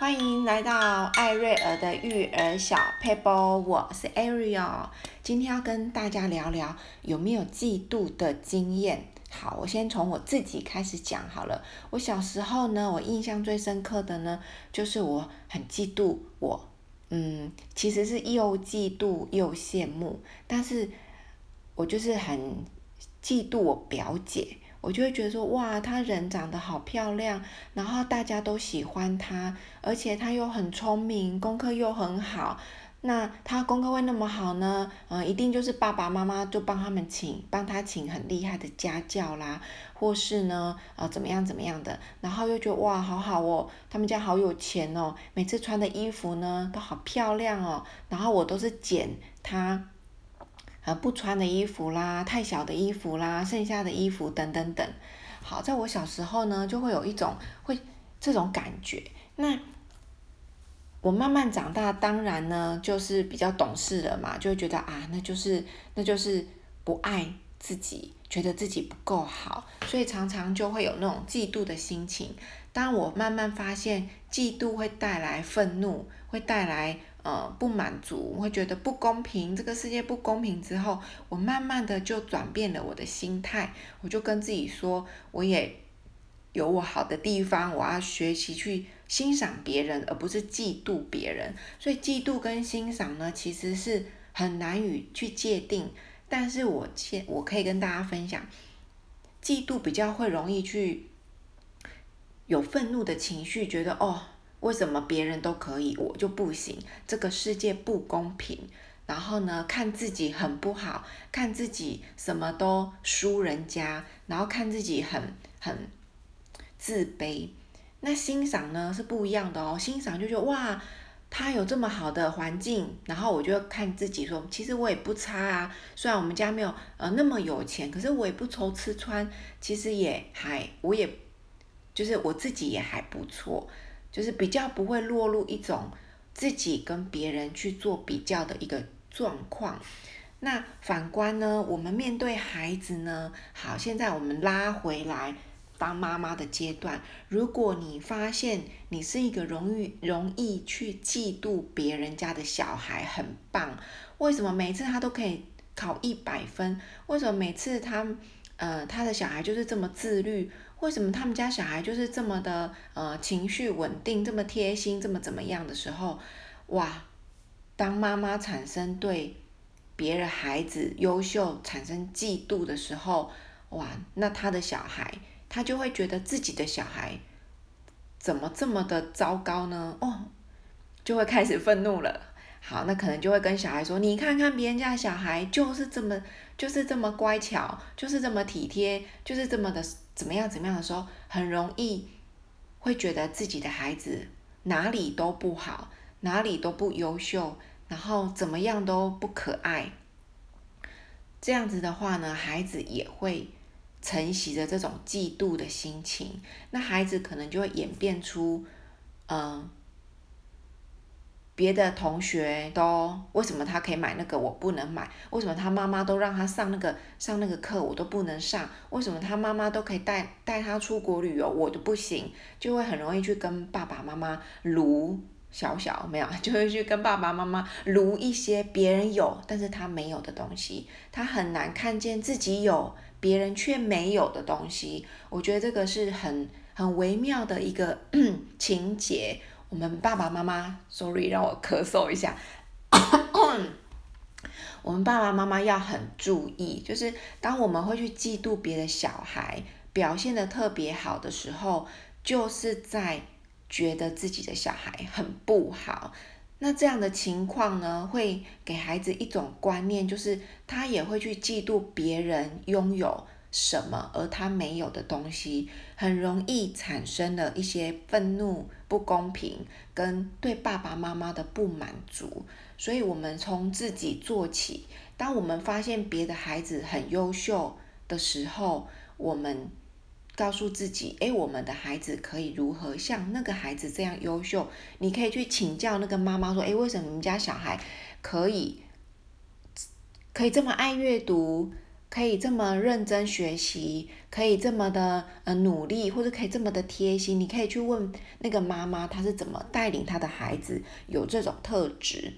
欢迎来到艾瑞尔的育儿小撇步，我是 Ariel，今天要跟大家聊聊有没有嫉妒的经验。好，我先从我自己开始讲好了。我小时候呢，我印象最深刻的呢，就是我很嫉妒我，嗯，其实是又嫉妒又羡慕，但是我就是很嫉妒我表姐。我就会觉得说，哇，她人长得好漂亮，然后大家都喜欢她，而且她又很聪明，功课又很好。那她功课会那么好呢？嗯，一定就是爸爸妈妈就帮他们请，帮她请很厉害的家教啦，或是呢，呃，怎么样怎么样的。然后又觉得哇，好好哦，他们家好有钱哦，每次穿的衣服呢都好漂亮哦。然后我都是捡她。不穿的衣服啦，太小的衣服啦，剩下的衣服等等等。好，在我小时候呢，就会有一种会这种感觉。那我慢慢长大，当然呢，就是比较懂事了嘛，就会觉得啊，那就是那就是不爱自己，觉得自己不够好，所以常常就会有那种嫉妒的心情。当我慢慢发现，嫉妒会带来愤怒，会带来。呃，不满足，我会觉得不公平，这个世界不公平之后，我慢慢的就转变了我的心态，我就跟自己说，我也有我好的地方，我要学习去欣赏别人，而不是嫉妒别人。所以嫉妒跟欣赏呢，其实是很难以去界定。但是我现我可以跟大家分享，嫉妒比较会容易去有愤怒的情绪，觉得哦。为什么别人都可以，我就不行？这个世界不公平。然后呢，看自己很不好，看自己什么都输人家，然后看自己很很自卑。那欣赏呢是不一样的哦，欣赏就觉得哇，他有这么好的环境，然后我就看自己说，其实我也不差啊。虽然我们家没有呃那么有钱，可是我也不愁吃穿，其实也还，我也就是我自己也还不错。就是比较不会落入一种自己跟别人去做比较的一个状况。那反观呢，我们面对孩子呢，好，现在我们拉回来当妈妈的阶段。如果你发现你是一个容易容易去嫉妒别人家的小孩，很棒。为什么每次他都可以考一百分？为什么每次他呃他的小孩就是这么自律？为什么他们家小孩就是这么的呃情绪稳定，这么贴心，这么怎么样的时候，哇！当妈妈产生对别的孩子优秀产生嫉妒的时候，哇！那他的小孩他就会觉得自己的小孩怎么这么的糟糕呢？哦，就会开始愤怒了。好，那可能就会跟小孩说：“你看看别人家的小孩就是这么就是这么乖巧，就是这么体贴，就是这么的。”怎么样？怎么样的时候，很容易会觉得自己的孩子哪里都不好，哪里都不优秀，然后怎么样都不可爱。这样子的话呢，孩子也会承袭着这种嫉妒的心情，那孩子可能就会演变出，嗯、别的同学都为什么他可以买那个我不能买？为什么他妈妈都让他上那个上那个课我都不能上？为什么他妈妈都可以带带他出国旅游我都不行？就会很容易去跟爸爸妈妈卢小小没有，就会去跟爸爸妈妈卢一些别人有但是他没有的东西，他很难看见自己有别人却没有的东西。我觉得这个是很很微妙的一个情节。我们爸爸妈妈，sorry，让我咳嗽一下。我们爸爸妈妈要很注意，就是当我们会去嫉妒别的小孩表现得特别好的时候，就是在觉得自己的小孩很不好。那这样的情况呢，会给孩子一种观念，就是他也会去嫉妒别人拥有什么而他没有的东西，很容易产生了一些愤怒、不公平跟对爸爸妈妈的不满足。所以，我们从自己做起。当我们发现别的孩子很优秀的时候，我们告诉自己：诶，我们的孩子可以如何像那个孩子这样优秀？你可以去请教那个妈妈说：诶，为什么你们家小孩可以可以这么爱阅读？可以这么认真学习，可以这么的呃努力，或者可以这么的贴心，你可以去问那个妈妈，她是怎么带领她的孩子有这种特质。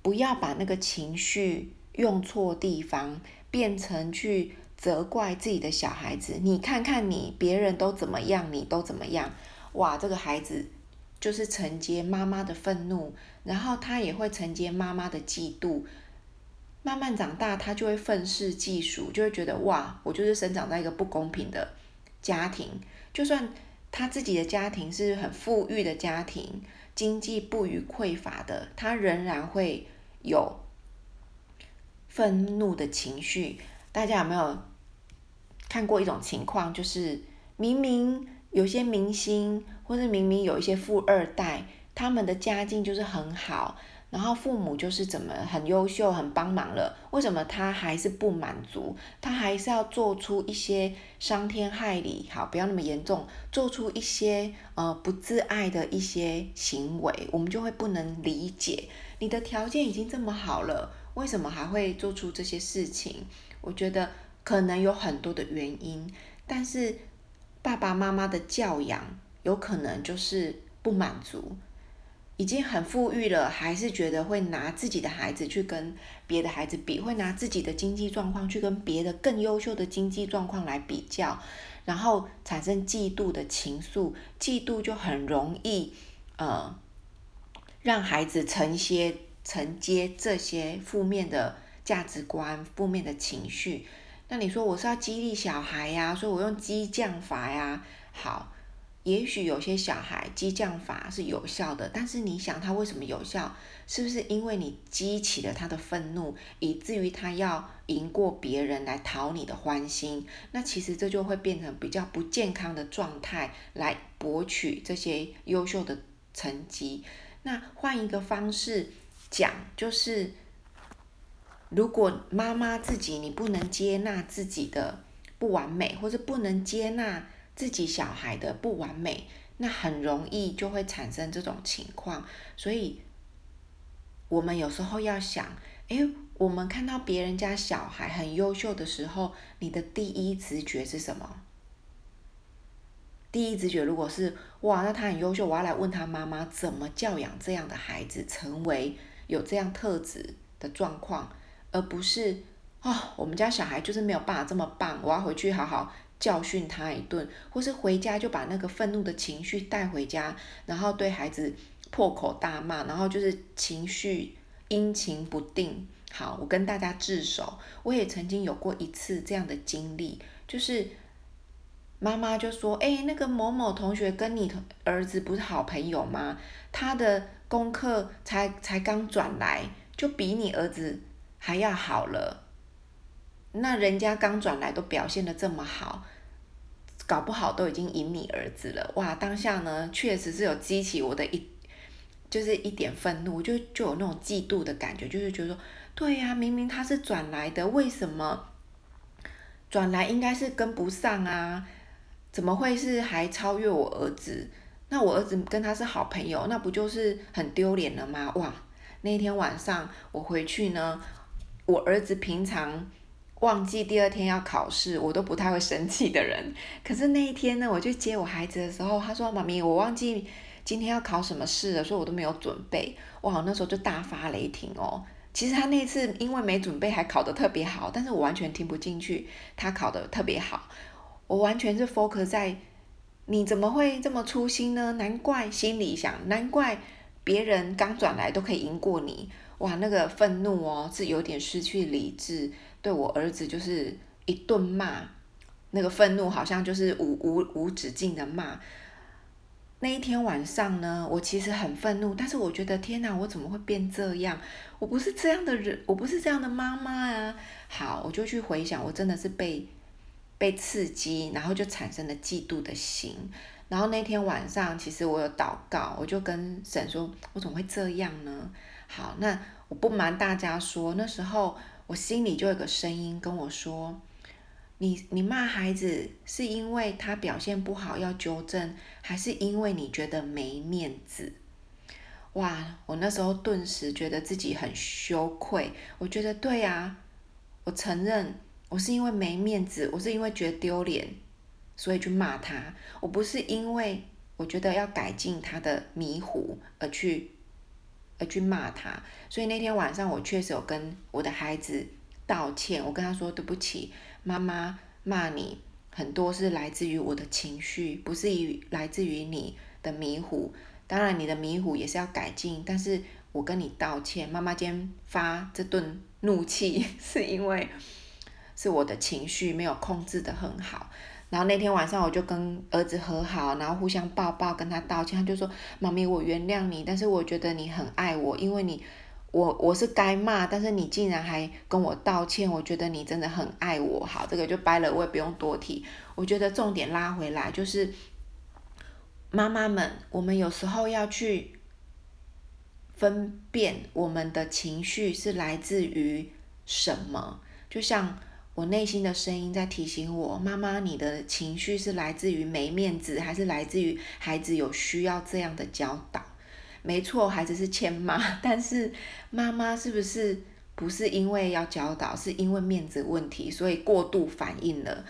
不要把那个情绪用错地方，变成去责怪自己的小孩子。你看看你，别人都怎么样，你都怎么样。哇，这个孩子就是承接妈妈的愤怒，然后他也会承接妈妈的嫉妒。慢慢长大，他就会愤世嫉俗，就会觉得哇，我就是生长在一个不公平的家庭。就算他自己的家庭是很富裕的家庭，经济不虞匮乏的，他仍然会有愤怒的情绪。大家有没有看过一种情况，就是明明有些明星，或是明明有一些富二代，他们的家境就是很好。然后父母就是怎么很优秀，很帮忙了，为什么他还是不满足？他还是要做出一些伤天害理，好，不要那么严重，做出一些呃不自爱的一些行为，我们就会不能理解。你的条件已经这么好了，为什么还会做出这些事情？我觉得可能有很多的原因，但是爸爸妈妈的教养有可能就是不满足。已经很富裕了，还是觉得会拿自己的孩子去跟别的孩子比，会拿自己的经济状况去跟别的更优秀的经济状况来比较，然后产生嫉妒的情愫，嫉妒就很容易，呃，让孩子承接承接这些负面的价值观、负面的情绪。那你说我是要激励小孩呀，所以我用激将法呀，好。也许有些小孩激将法是有效的，但是你想他为什么有效？是不是因为你激起了他的愤怒，以至于他要赢过别人来讨你的欢心？那其实这就会变成比较不健康的状态，来博取这些优秀的成绩。那换一个方式讲，就是如果妈妈自己你不能接纳自己的不完美，或者不能接纳。自己小孩的不完美，那很容易就会产生这种情况。所以，我们有时候要想，诶，我们看到别人家小孩很优秀的时候，你的第一直觉是什么？第一直觉如果是哇，那他很优秀，我要来问他妈妈怎么教养这样的孩子，成为有这样特质的状况，而不是、哦，我们家小孩就是没有办法这么棒，我要回去好好。教训他一顿，或是回家就把那个愤怒的情绪带回家，然后对孩子破口大骂，然后就是情绪阴晴不定。好，我跟大家自首，我也曾经有过一次这样的经历，就是妈妈就说：“哎，那个某某同学跟你儿子不是好朋友吗？他的功课才才刚转来，就比你儿子还要好了。”那人家刚转来都表现得这么好，搞不好都已经赢你儿子了哇！当下呢，确实是有激起我的一，就是一点愤怒，就就有那种嫉妒的感觉，就是觉得说，对呀，明明他是转来的，为什么转来应该是跟不上啊？怎么会是还超越我儿子？那我儿子跟他是好朋友，那不就是很丢脸了吗？哇！那天晚上我回去呢，我儿子平常。忘记第二天要考试，我都不太会生气的人。可是那一天呢，我去接我孩子的时候，他说：“妈咪，我忘记今天要考什么试了，所以我都没有准备。”哇，那时候就大发雷霆哦。其实他那次因为没准备，还考得特别好，但是我完全听不进去。他考得特别好，我完全是 focus 在你怎么会这么粗心呢？难怪心里想，难怪别人刚转来都可以赢过你。哇，那个愤怒哦，是有点失去理智。对我儿子就是一顿骂，那个愤怒好像就是无无无止境的骂。那一天晚上呢，我其实很愤怒，但是我觉得天哪，我怎么会变这样？我不是这样的人，我不是这样的妈妈啊。好，我就去回想，我真的是被被刺激，然后就产生了嫉妒的心。然后那天晚上，其实我有祷告，我就跟神说，我怎么会这样呢？好，那我不瞒大家说，那时候。我心里就有个声音跟我说：“你你骂孩子是因为他表现不好要纠正，还是因为你觉得没面子？”哇！我那时候顿时觉得自己很羞愧。我觉得对啊，我承认我是因为没面子，我是因为觉得丢脸，所以去骂他。我不是因为我觉得要改进他的迷糊而去而去骂他。所以那天晚上我确实有跟我的孩子道歉，我跟他说对不起，妈妈骂你很多是来自于我的情绪，不是于来自于你的迷糊。当然你的迷糊也是要改进，但是我跟你道歉，妈妈今天发这顿怒气 是因为。是我的情绪没有控制得很好，然后那天晚上我就跟儿子和好，然后互相抱抱，跟他道歉。他就说：“妈咪，我原谅你，但是我觉得你很爱我，因为你，我我是该骂，但是你竟然还跟我道歉，我觉得你真的很爱我。”好，这个就掰了，我也不用多提。我觉得重点拉回来就是，妈妈们，我们有时候要去分辨我们的情绪是来自于什么，就像。我内心的声音在提醒我：妈妈，你的情绪是来自于没面子，还是来自于孩子有需要这样的教导？没错，孩子是欠骂，但是妈妈是不是不是因为要教导，是因为面子问题，所以过度反应了？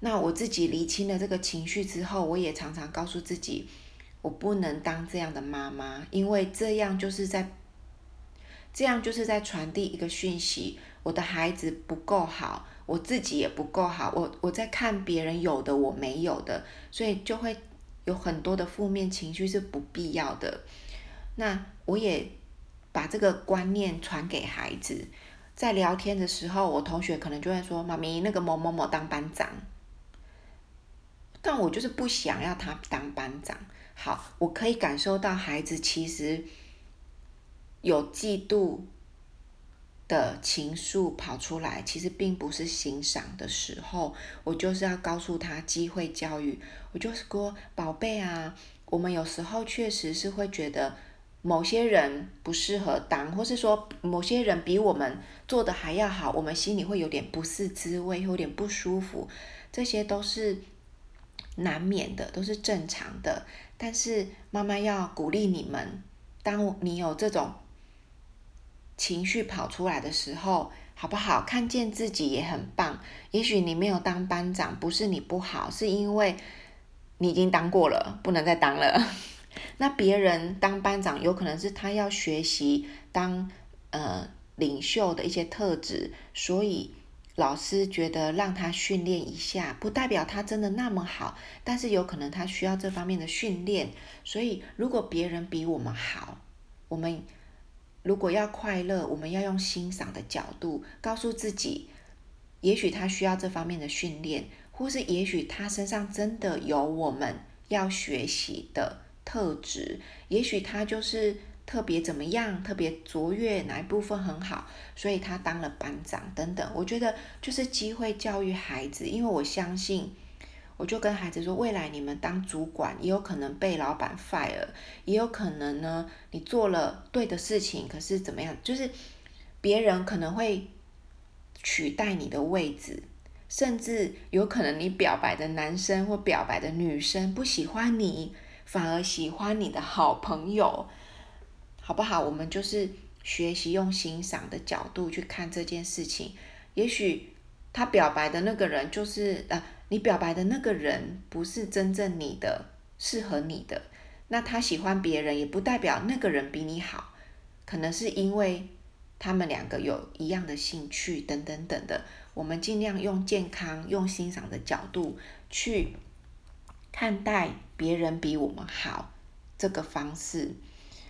那我自己厘清了这个情绪之后，我也常常告诉自己，我不能当这样的妈妈，因为这样就是在，这样就是在传递一个讯息。我的孩子不够好，我自己也不够好，我我在看别人有的我没有的，所以就会有很多的负面情绪是不必要的。那我也把这个观念传给孩子，在聊天的时候，我同学可能就会说：“妈咪，那个某某某当班长。”但我就是不想要他当班长。好，我可以感受到孩子其实有嫉妒。的情愫跑出来，其实并不是欣赏的时候，我就是要告诉他机会教育。我就是说，宝贝啊，我们有时候确实是会觉得某些人不适合当，或是说某些人比我们做的还要好，我们心里会有点不是滋味，有点不舒服，这些都是难免的，都是正常的。但是妈妈要鼓励你们，当你有这种。情绪跑出来的时候，好不好？看见自己也很棒。也许你没有当班长，不是你不好，是因为你已经当过了，不能再当了。那别人当班长，有可能是他要学习当呃领袖的一些特质，所以老师觉得让他训练一下，不代表他真的那么好，但是有可能他需要这方面的训练。所以如果别人比我们好，我们。如果要快乐，我们要用欣赏的角度告诉自己，也许他需要这方面的训练，或是也许他身上真的有我们要学习的特质，也许他就是特别怎么样，特别卓越哪一部分很好，所以他当了班长等等。我觉得就是机会教育孩子，因为我相信。我就跟孩子说，未来你们当主管也有可能被老板 fire，也有可能呢，你做了对的事情，可是怎么样？就是别人可能会取代你的位置，甚至有可能你表白的男生或表白的女生不喜欢你，反而喜欢你的好朋友，好不好？我们就是学习用欣赏的角度去看这件事情，也许他表白的那个人就是呃。你表白的那个人不是真正你的，适合你的，那他喜欢别人也不代表那个人比你好，可能是因为他们两个有一样的兴趣等等等的。我们尽量用健康、用欣赏的角度去看待别人比我们好这个方式。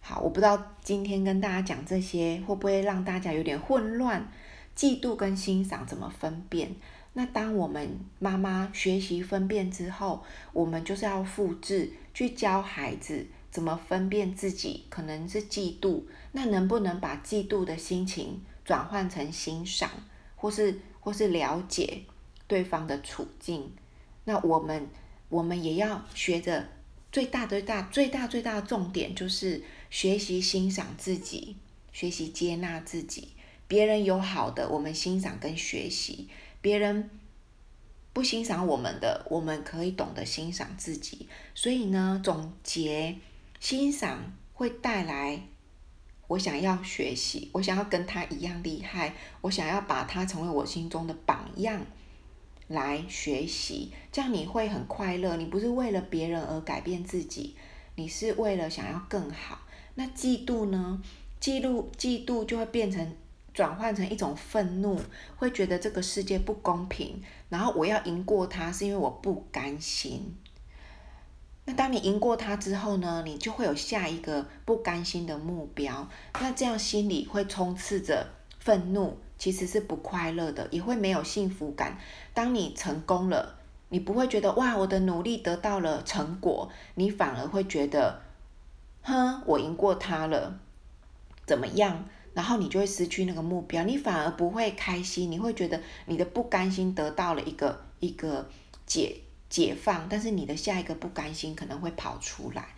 好，我不知道今天跟大家讲这些会不会让大家有点混乱，嫉妒跟欣赏怎么分辨？那当我们妈妈学习分辨之后，我们就是要复制，去教孩子怎么分辨自己可能是嫉妒，那能不能把嫉妒的心情转换成欣赏，或是或是了解对方的处境？那我们我们也要学着最大最大最大最大的重点就是学习欣赏自己，学习接纳自己。别人有好的，我们欣赏跟学习。别人不欣赏我们的，我们可以懂得欣赏自己。所以呢，总结，欣赏会带来我想要学习，我想要跟他一样厉害，我想要把他成为我心中的榜样来学习，这样你会很快乐。你不是为了别人而改变自己，你是为了想要更好。那嫉妒呢？嫉妒，嫉妒就会变成转换成一种愤怒，会觉得这个世界不公平，然后我要赢过他，是因为我不甘心。那当你赢过他之后呢，你就会有下一个不甘心的目标。那这样心里会充斥着愤怒，其实是不快乐的，也会没有幸福感。当你成功了，你不会觉得哇，我的努力得到了成果，你反而会觉得，哼，我赢过他了，怎么样？然后你就会失去那个目标，你反而不会开心，你会觉得你的不甘心得到了一个一个解。解放，但是你的下一个不甘心可能会跑出来，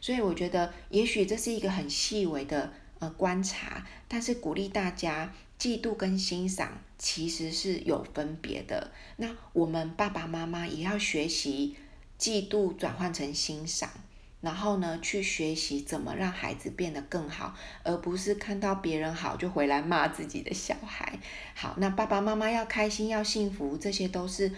所以我觉得也许这是一个很细微的呃观察，但是鼓励大家，嫉妒跟欣赏其实是有分别的。那我们爸爸妈妈也要学习嫉妒转换成欣赏，然后呢去学习怎么让孩子变得更好，而不是看到别人好就回来骂自己的小孩。好，那爸爸妈妈要开心要幸福，这些都是。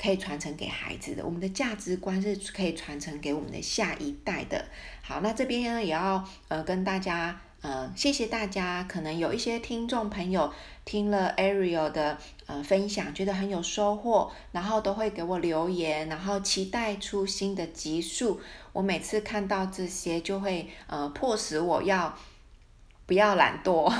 可以传承给孩子的，我们的价值观是可以传承给我们的下一代的。好，那这边呢也要呃跟大家呃谢谢大家，可能有一些听众朋友听了 Ariel 的呃分享，觉得很有收获，然后都会给我留言，然后期待出新的集数。我每次看到这些，就会呃迫使我要不要懒惰，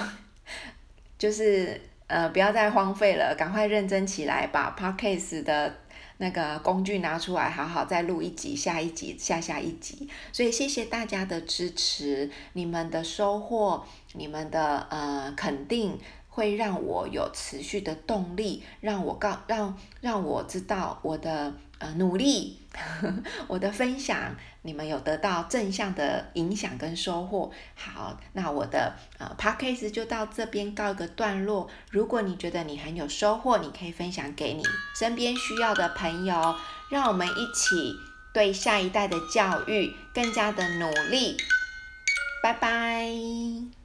就是呃不要再荒废了，赶快认真起来，把 Podcast 的。那个工具拿出来，好好再录一集，下一集，下下一集。所以谢谢大家的支持，你们的收获，你们的呃肯定。会让我有持续的动力，让我告让让我知道我的呃努力，我的分享，你们有得到正向的影响跟收获。好，那我的呃 podcast 就到这边告一个段落。如果你觉得你很有收获，你可以分享给你身边需要的朋友，让我们一起对下一代的教育更加的努力。拜拜。